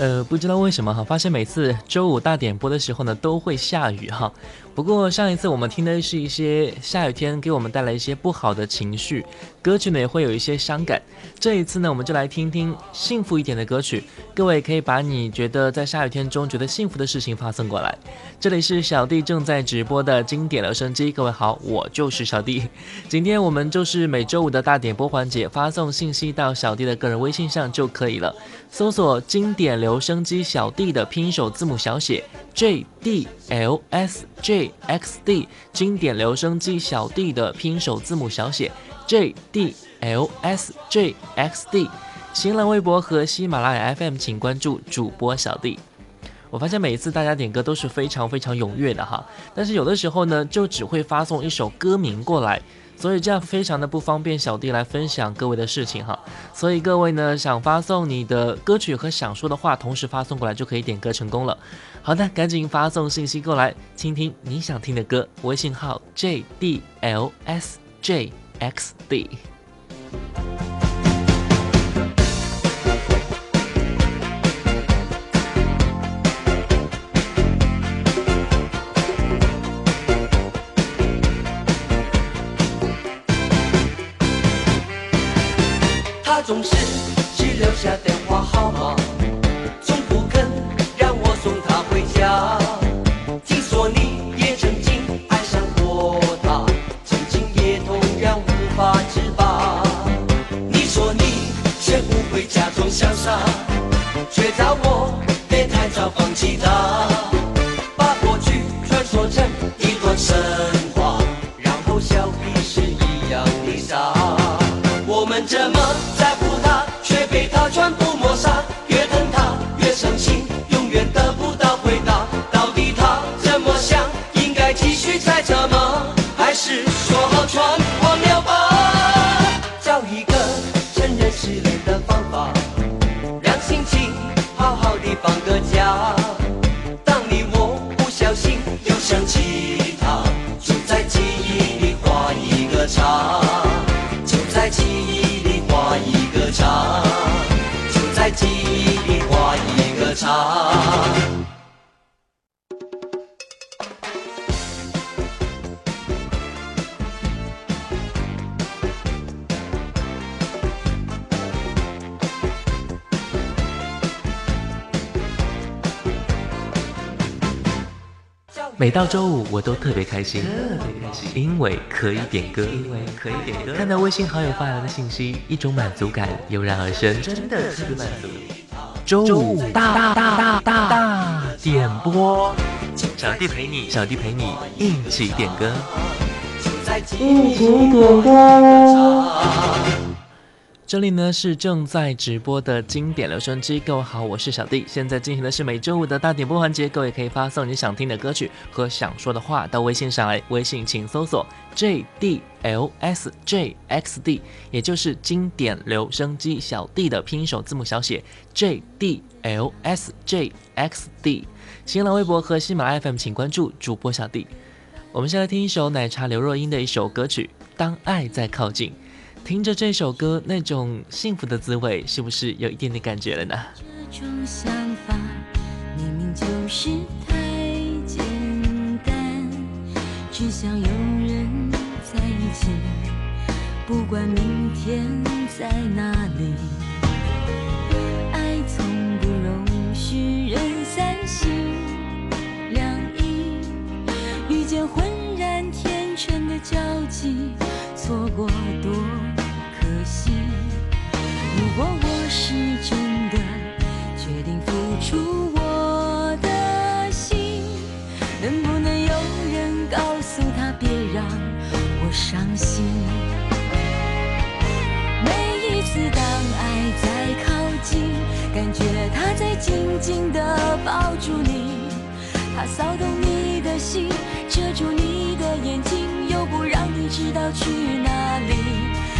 呃，不知道为什么哈，发现每次周五大点播的时候呢，都会下雨哈。不过上一次我们听的是一些下雨天给我们带来一些不好的情绪，歌曲呢也会有一些伤感。这一次呢，我们就来听听幸福一点的歌曲。各位可以把你觉得在下雨天中觉得幸福的事情发送过来。这里是小弟正在直播的经典留声机。各位好，我就是小弟。今天我们就是每周五的大点播环节，发送信息到小弟的个人微信上就可以了。搜索“经典留声机小弟”的拼音首字母小写 J D L S J X D，经典留声机小弟的拼音首字母小写 J D L S J X D。新浪微博和喜马拉雅 FM，请关注主播小弟。我发现每一次大家点歌都是非常非常踊跃的哈，但是有的时候呢，就只会发送一首歌名过来。所以这样非常的不方便，小弟来分享各位的事情哈。所以各位呢，想发送你的歌曲和想说的话，同时发送过来就可以点歌成功了。好的，赶紧发送信息过来，倾听你想听的歌。微信号 j d l s j x d。他总是只留下电话号码，家。每到周五，我都特别开心，特别开心，因为可以点歌，因为可以点歌。看到微信好友发来的信息，一种满足感油然而生，真的特别满足。周五大大大大大点播，小弟陪你，小弟陪你一起点歌，一起点歌。这里呢是正在直播的经典留声机，各位好，我是小弟。现在进行的是每周五的大点播环节，各位可以发送你想听的歌曲和想说的话到微信上来，微信请搜索 J D L S J X D，也就是经典留声机小弟的拼音首字母小写 J D L S J X D。新浪微博和喜马拉雅 FM 请关注主播小弟。我们先来听一首奶茶刘若英的一首歌曲《当爱在靠近》。听着这首歌，那种幸福的滋味，是不是有一点点感觉了呢？这种想法明明就是太简单，只想有人在一起，不管明天在哪里。爱从不容许人三心两意，遇见浑然天成的交集，错过多。如果我是真的决定付出我的心，能不能有人告诉他别让我伤心？每一次当爱在靠近，感觉他在紧紧地抱住你，他骚动你的心，遮住你的眼睛，又不让你知道去哪里。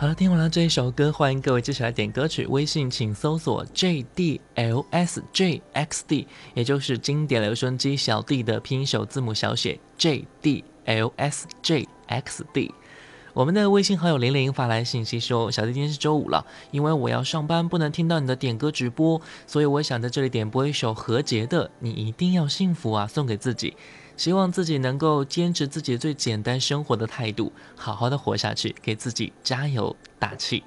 好了，听完了这一首歌，欢迎各位接下来点歌曲。微信请搜索 JDLSJXD，也就是经典留声机小弟的拼音首字母小写 JDLSJXD。我们的微信好友玲玲发来信息说：“小弟今天是周五了，因为我要上班，不能听到你的点歌直播，所以我想在这里点播一首何洁的《你一定要幸福啊》，送给自己。希望自己能够坚持自己最简单生活的态度，好好的活下去，给自己加油打气。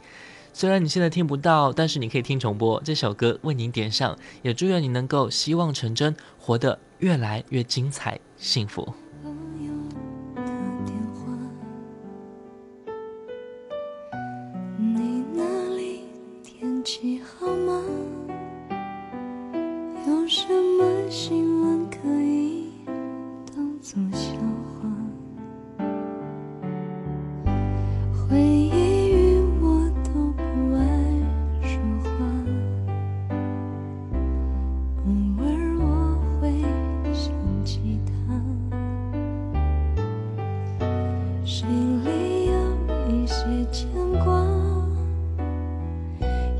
虽然你现在听不到，但是你可以听重播这首歌，为您点上，也祝愿你能够希望成真，活得越来越精彩、幸福。”，你那里天气好吗？有什么新闻可以做笑话？回忆与我都不爱说话，偶尔我会想起他。心里有一些牵挂，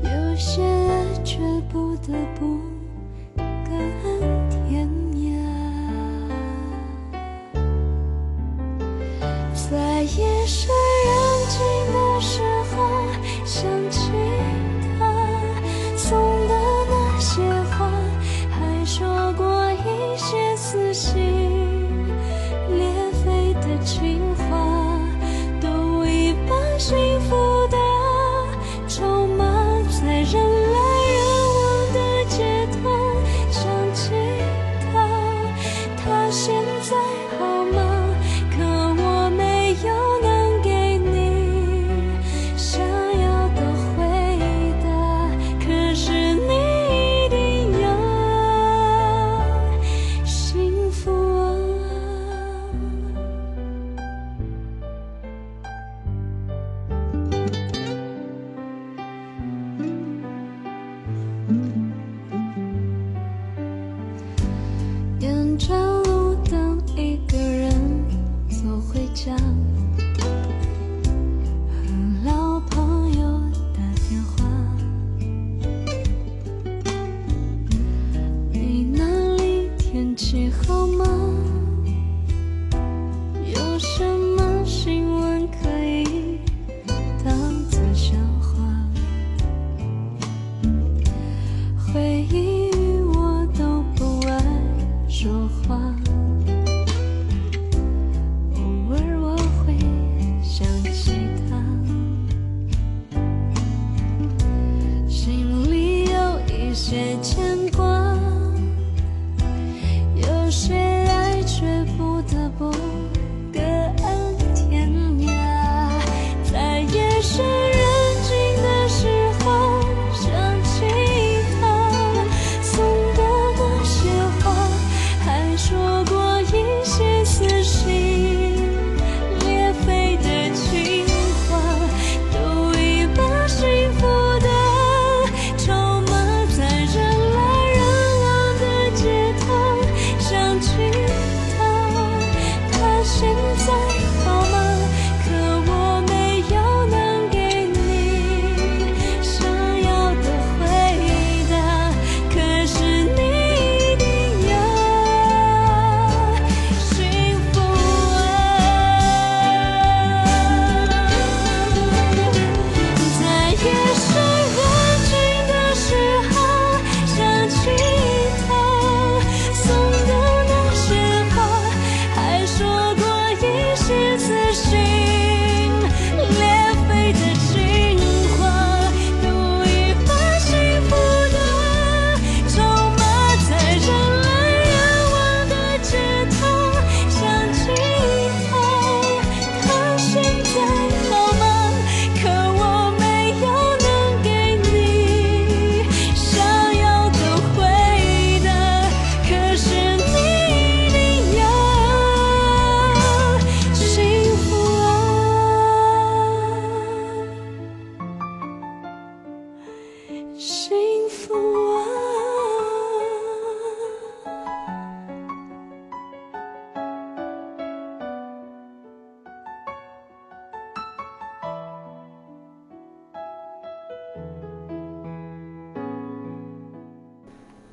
有些爱却不得不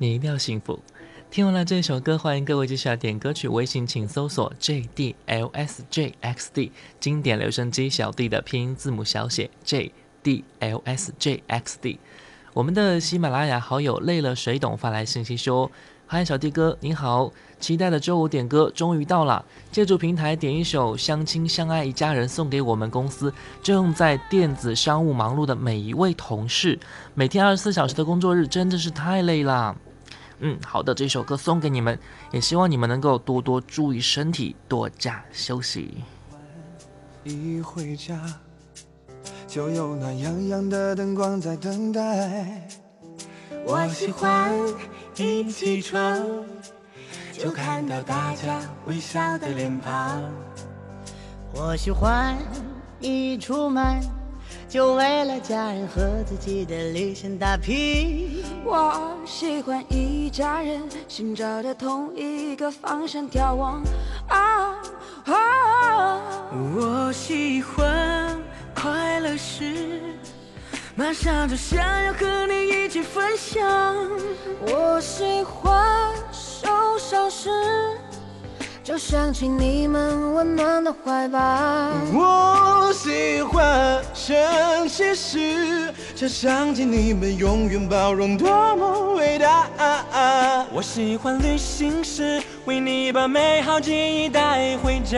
你一定要幸福。听完了这首歌，欢迎各位继续来点歌曲。微信请搜索 J D L S J X D，经典留声机小弟的拼音字母小写 J D L S J X D。我们的喜马拉雅好友累了谁懂发来信息说：“嗨，小弟哥，你好，期待的周五点歌终于到了。借助平台点一首《相亲相爱一家人》，送给我们公司正在电子商务忙碌的每一位同事。每天二十四小时的工作日真的是太累了。”嗯，好的，这首歌送给你们，也希望你们能够多多注意身体，多加休息。一回家，就有暖洋洋的灯光在等待。我喜欢一起床，就看到大家微笑的脸庞。我喜欢一出门。就为了家人和自己的理想打拼。我喜欢一家人，寻找着同一个方向眺望。啊啊！我喜欢快乐时，马上就想要和你一起分享。我喜欢就想起你们温暖的怀抱。我喜欢生气时，就想起你们永远包容，多么伟大。我喜欢旅行时，为你把美好记忆带回家。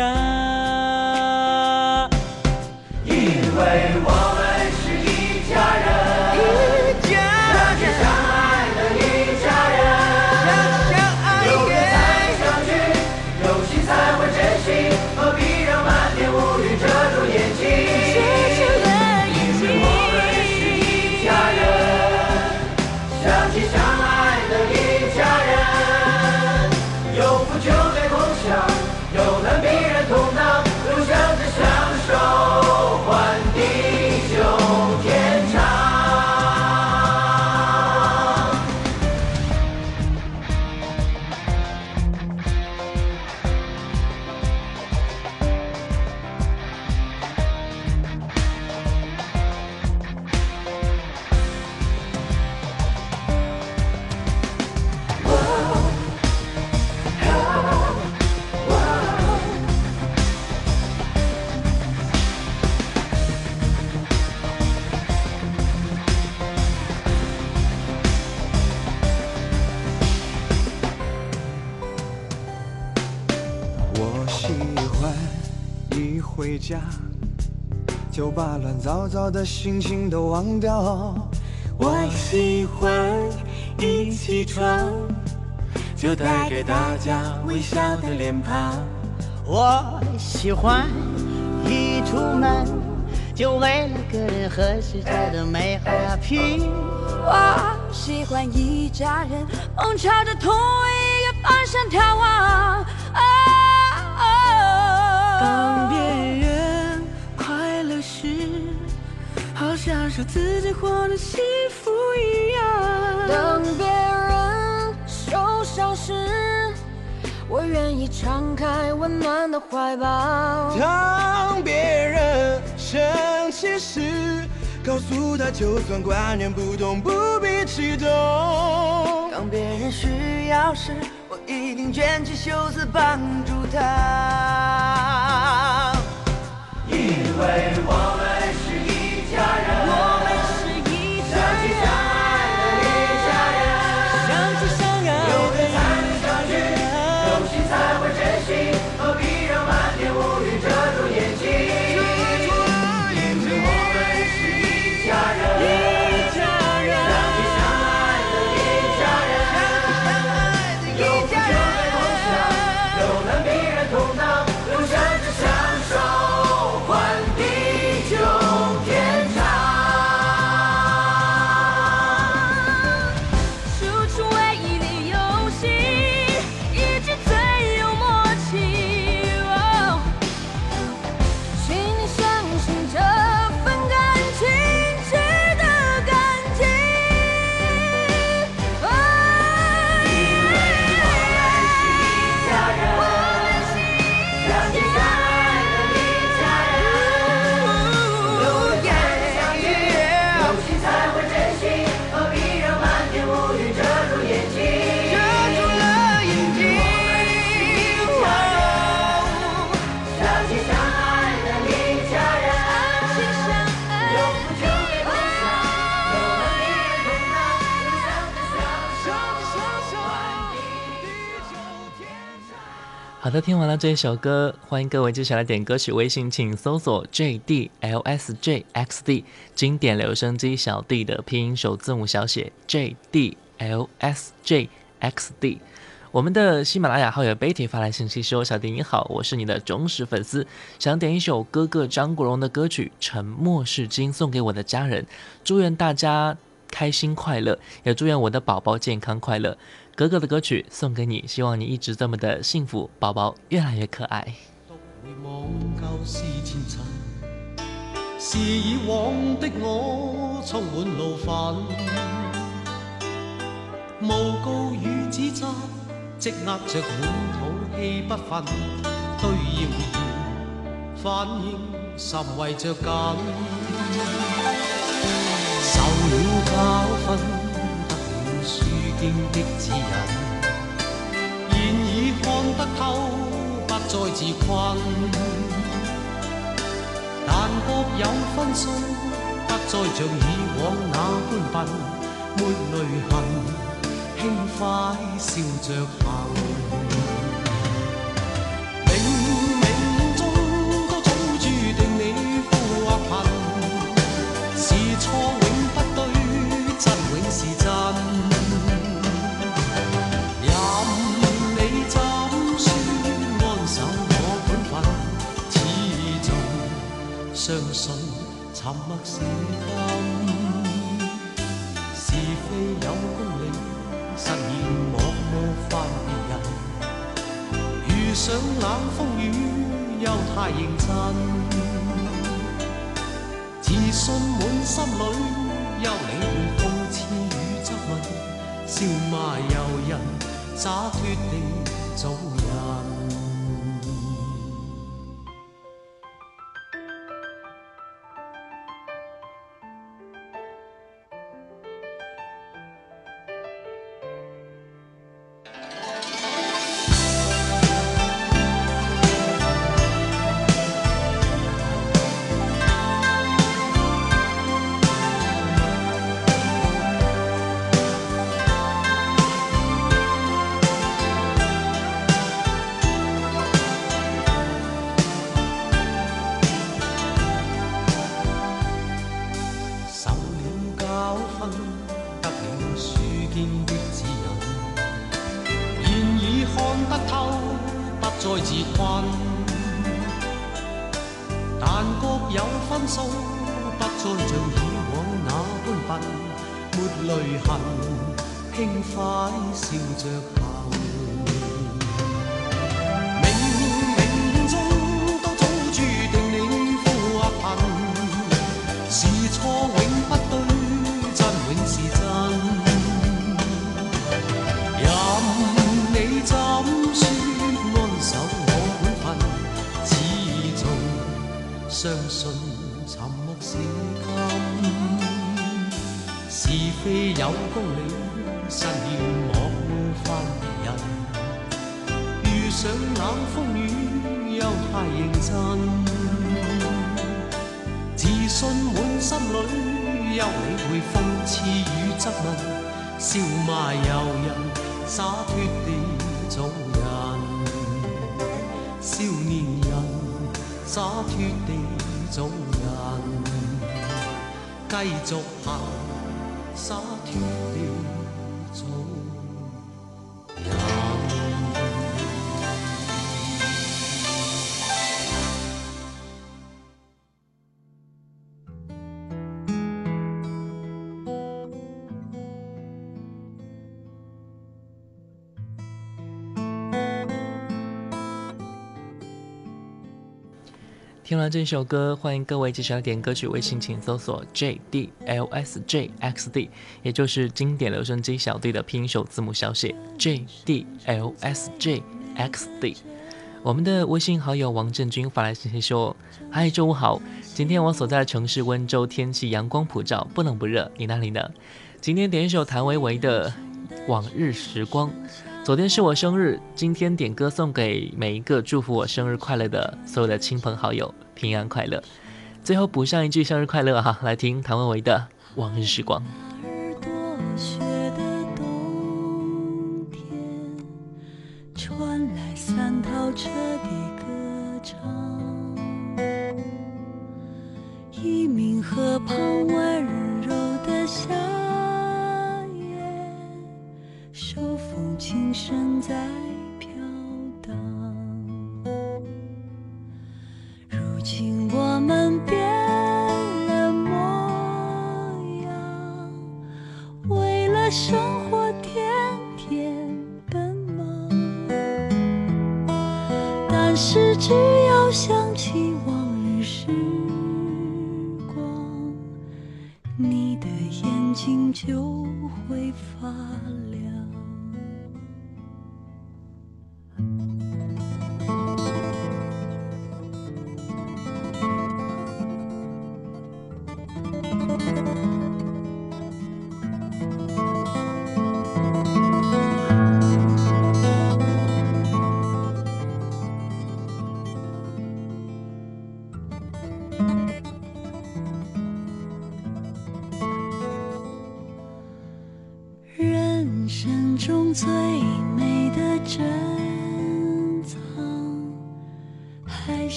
因为我们是一家人。一家，家就把乱糟糟的心情都忘掉。我喜欢一起床，就带给大家微笑的脸庞。我喜欢一出门，就为了个人和世界的美好打拼。我喜欢一家人，梦朝着同一个方向眺望。好像是自己活得幸福一样。当别人受伤时，我愿意敞开温暖的怀抱。当别人生气时，告诉他就算观念不同，不必激动。当别人需要时，我一定卷起袖子帮助他，因为我听完了这一首歌，欢迎各位接下来点歌曲。微信请搜索 J D L S J X D，经典留声机小弟的拼音首字母小写 J D L S J X D。我们的喜马拉雅好友 Betty 发来信息说：“小弟你好，我是你的忠实粉丝，想点一首哥哥张国荣的歌曲《沉默是金》送给我的家人，祝愿大家开心快乐，也祝愿我的宝宝健康快乐。”哥哥的歌曲送给你，希望你一直这么的幸福，宝宝越来越可爱。回望旧事前尘，是以往的我充满怒愤，诬告与指责积压着满肚气不愤，对谣言反应甚为着紧，受了教训。经的指引，现已看得透，不再自困。但各有分数，不再像以往那般笨，没泪痕，轻快笑着行。白是金，是非有公理，失言莫冒犯别人。遇上冷风雨，又太认真，自信满心里，休理会讽刺与质问，笑骂由人，洒脱地做人。泪痕轻快笑着。风里实现我半分别人遇上冷风雨又太认真自信满心里休理会讽刺与质问笑骂由人洒脱地做人少年人洒脱地做人继续行。洒脱地早。听完这首歌，欢迎各位继续来点歌曲。微信请搜索 J D L S J X D，也就是经典留声机小弟的拼音首字母小写 J D L S J X D。我们的微信好友王振军发来信息说：“嗨，周五好，今天我所在的城市温州天气阳光普照，不冷不热。你那里呢？今天点一首谭维维的《往日时光》。昨天是我生日，今天点歌送给每一个祝福我生日快乐的所有的亲朋好友。”平安快乐，最后补上一句生日快乐哈！来听谭维维的《往日时光》。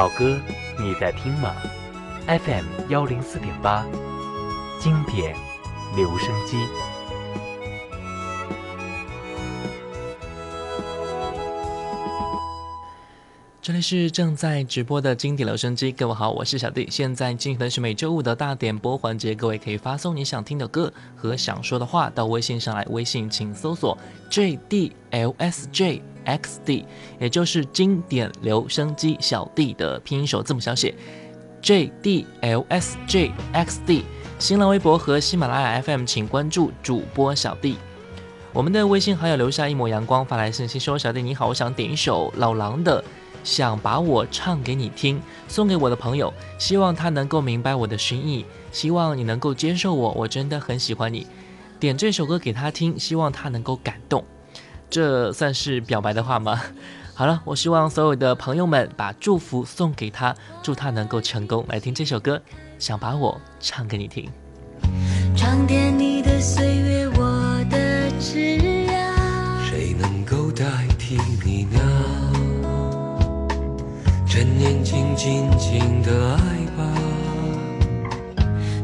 老歌你在听吗？FM 幺零四点八，经典留声机。这里是正在直播的经典留声机，各位好，我是小弟。现在进行的是每周五的大点播环节，各位可以发送你想听的歌和想说的话到微信上来，微信请搜索 JDLSJ xd，也就是经典留声机小弟的拼音首字母小写 JDLSJXD。新浪微博和喜马拉雅 FM 请关注主播小弟。我们的微信好友留下一抹阳光发来信息说：“小弟你好，我想点一首老狼的。”想把我唱给你听，送给我的朋友，希望他能够明白我的心意，希望你能够接受我，我真的很喜欢你。点这首歌给他听，希望他能够感动。这算是表白的话吗？好了我希望所有的朋友们把祝福送给他祝他能够成功。来听这首歌想把我唱给你听。装点你的岁月我的枝桠。谁能够代替你呢？趁年轻尽情的爱吧。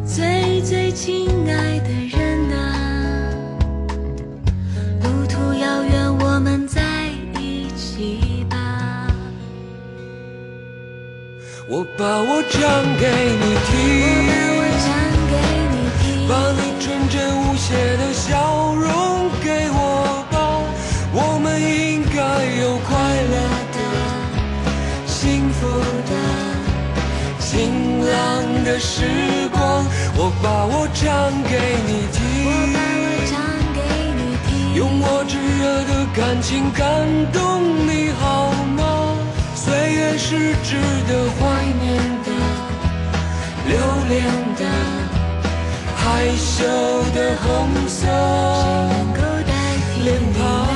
最最亲爱的人啊遥远，我们在一起吧。我把我唱给你我把听，给你听，把你纯真无邪的笑容给我吧。我们应该有快乐的、幸福的、晴朗的时光。我把我唱给你我炙热的感情感动你好吗？岁月是值得怀念的、留恋的、害羞的红色脸庞。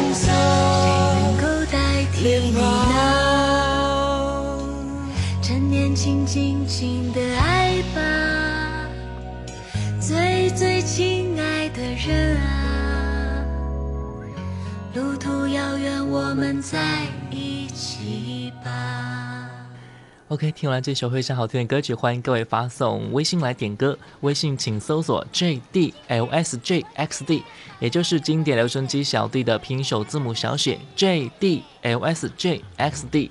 我们在一起吧。OK，听完这首非常好听的歌曲，欢迎各位发送微信来点歌。微信请搜索 JDLSJXD，也就是经典留声机小弟的拼首字母小写 JDLSJXD。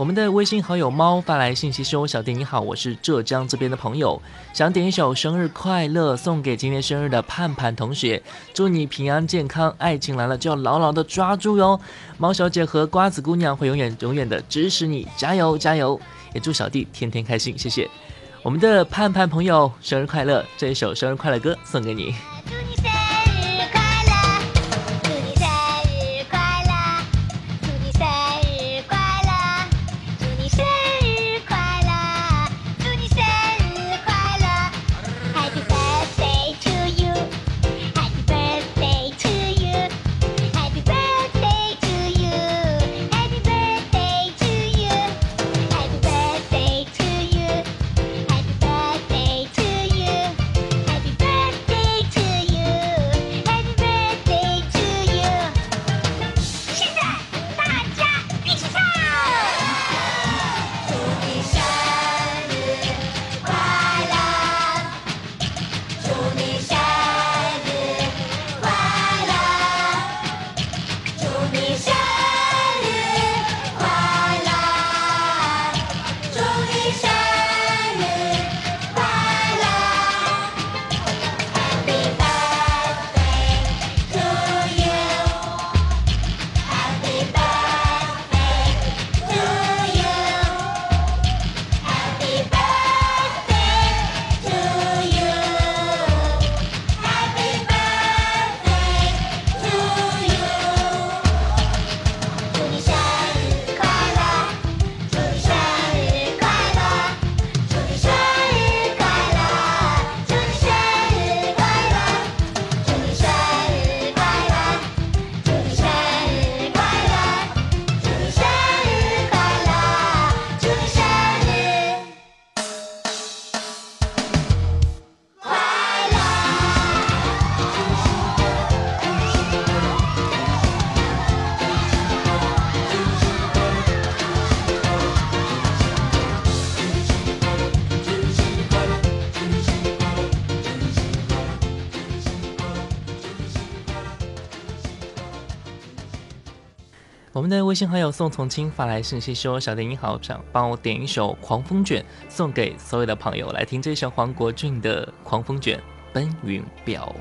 我们的微信好友猫发来信息说：“小弟你好，我是浙江这边的朋友，想点一首生日快乐送给今天生日的盼盼同学，祝你平安健康，爱情来了就要牢牢的抓住哟。猫小姐和瓜子姑娘会永远永远的支持你，加油加油！也祝小弟天天开心，谢谢。我们的盼盼朋友生日快乐，这一首生日快乐歌送给你。们的微信好友宋从清发来信息说：“小电影好，想帮我点一首《狂风卷》，送给所有的朋友来听这首黄国俊的《狂风卷》，奔云表。”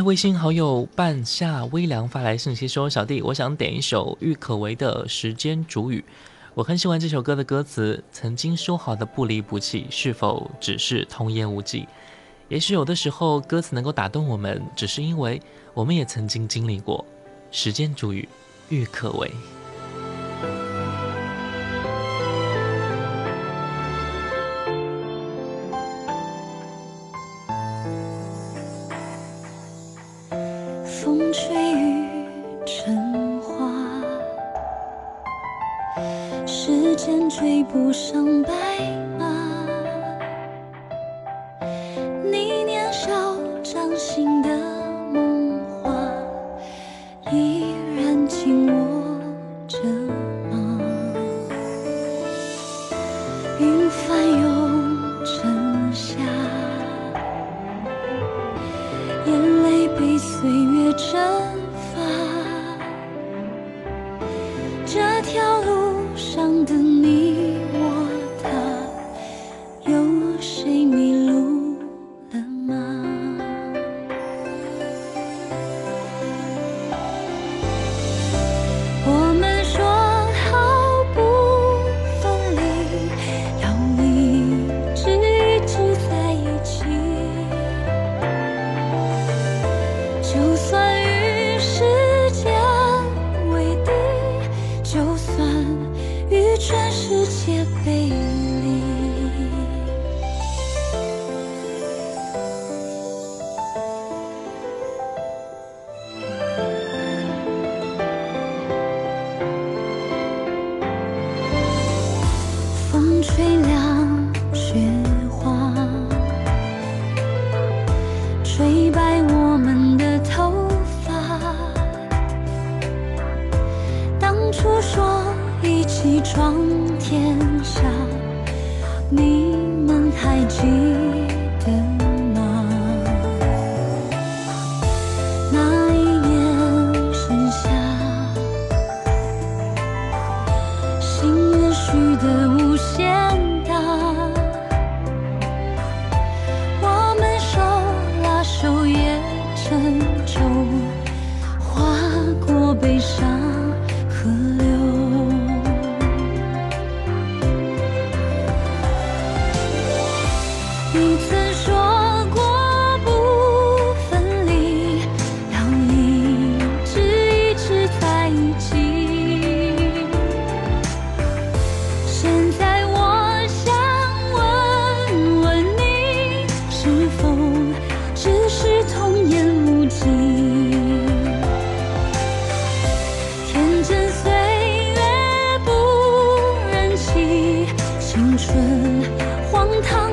在微信好友半夏微凉发来信息说：“小弟，我想点一首郁可唯的《时间煮雨》，我很喜欢这首歌的歌词。曾经说好的不离不弃，是否只是童言无忌？也许有的时候，歌词能够打动我们，只是因为我们也曾经经历过。时间煮雨，郁可唯。”春荒唐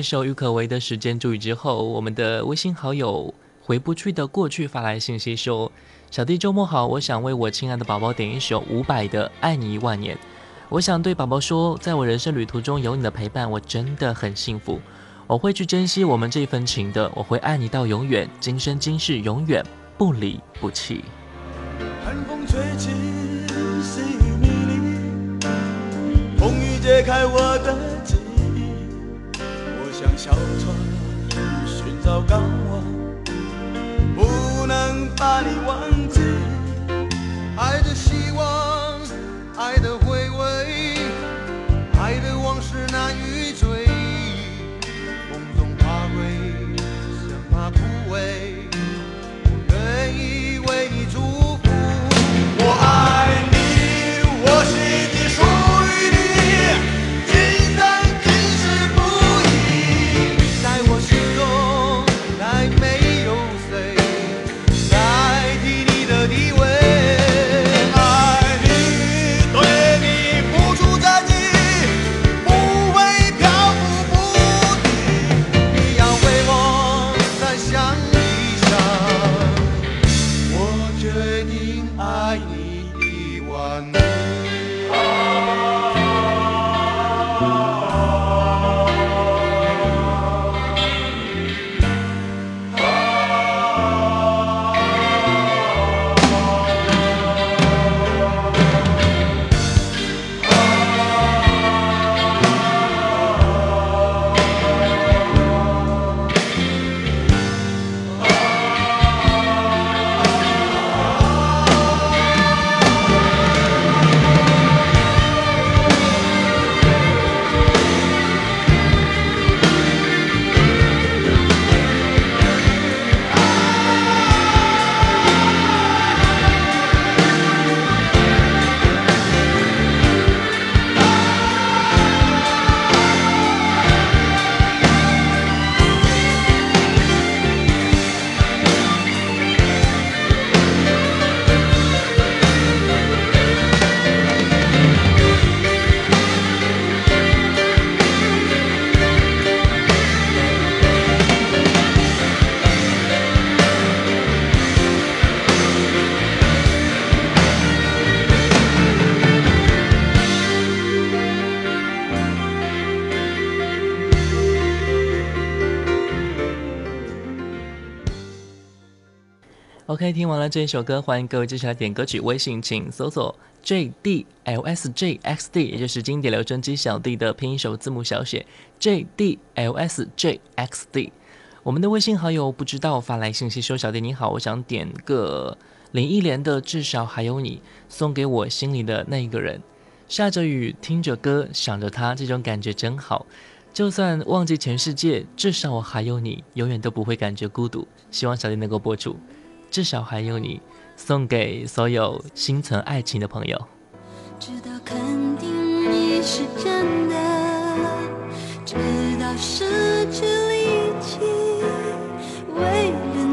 一首郁可唯的《时间煮雨》之后，我们的微信好友回不去的过去发来信息说：“小弟周末好，我想为我亲爱的宝宝点一首伍佰的《爱你一万年》。我想对宝宝说，在我人生旅途中有你的陪伴，我真的很幸福。我会去珍惜我们这份情的，我会爱你到永远，今生今世永远不离不弃。寒风吹起，细雨迷离，风雨揭开我的。像小船寻找港湾，不能把你忘记。爱的希望，爱的回味，爱的往事难以追忆。风中花蕊生怕枯萎。OK，听完了这一首歌，欢迎各位继续来点歌曲。微信请搜索 JDLSJXD，也就是经典留声机小弟的拼音首字母小写 JDLSJXD。我们的微信好友不知道发来信息说：“小弟你好，我想点个林忆莲的《至少还有你》，送给我心里的那一个人。下着雨，听着歌，想着他，这种感觉真好。就算忘记全世界，至少我还有你，永远都不会感觉孤独。希望小弟能够播出。”至少还有你，送给所有心存爱情的朋友。直到肯定你是真的，直到失去力气，为了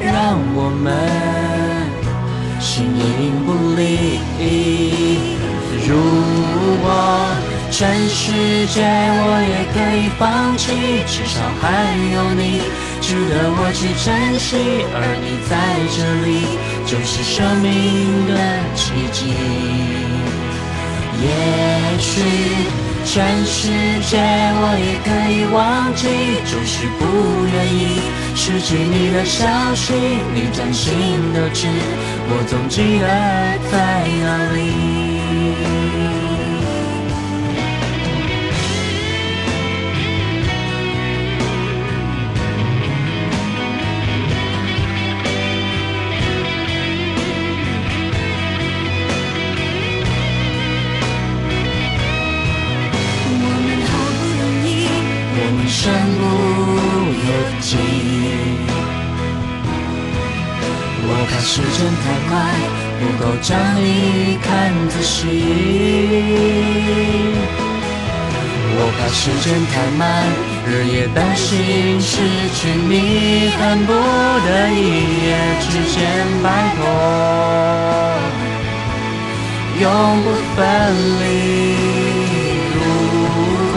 让我们形影不离。如果全世界我也可以放弃，至少还有你值得我去珍惜，而你在这里就是生命的奇迹。也许全世界我也可以忘记，就是不愿意失去你的消息，你掌心的痣，我总记得在哪里。身不由己。我怕时间太快，不够将你看仔细。我怕时间太慢，日夜担心失去你，恨不得一夜之间摆脱，永不分离。如果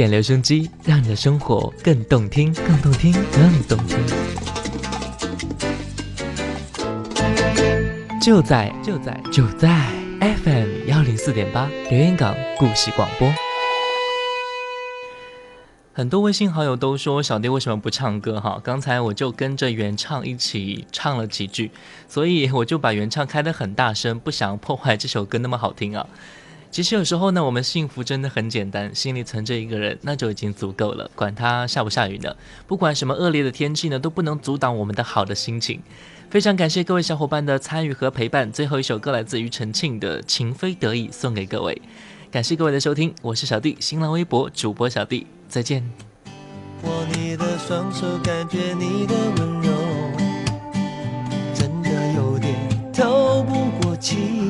经典留声机，让你的生活更动听，更动听，更动听。就在就在就在 FM 幺零四点八留言港故事广播。很多微信好友都说小弟为什么不唱歌哈？刚才我就跟着原唱一起唱了几句，所以我就把原唱开得很大声，不想破坏这首歌那么好听啊。其实有时候呢，我们幸福真的很简单，心里存着一个人，那就已经足够了。管他下不下雨呢，不管什么恶劣的天气呢，都不能阻挡我们的好的心情。非常感谢各位小伙伴的参与和陪伴。最后一首歌来自庾澄庆的《情非得已》，送给各位。感谢各位的收听，我是小弟，新浪微博主播小弟，再见。握你的双手，感觉你的温柔，真的有点透不过气。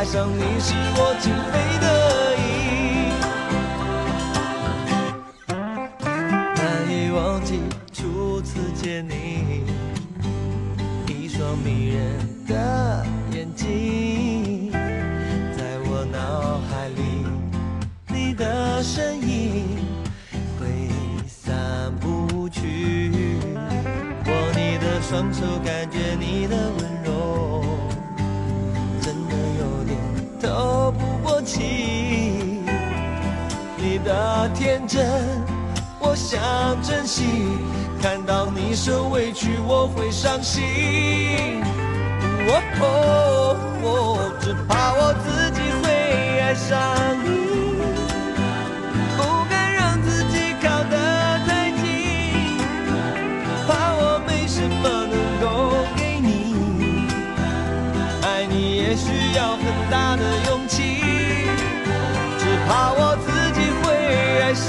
爱上你是我情非得已。真，我想珍惜。看到你受委屈，我会伤心。哦，只怕我自己会爱上你，不敢让自己靠得太近。怕我没什么能够给你，爱你也需要很大的勇气，只怕我自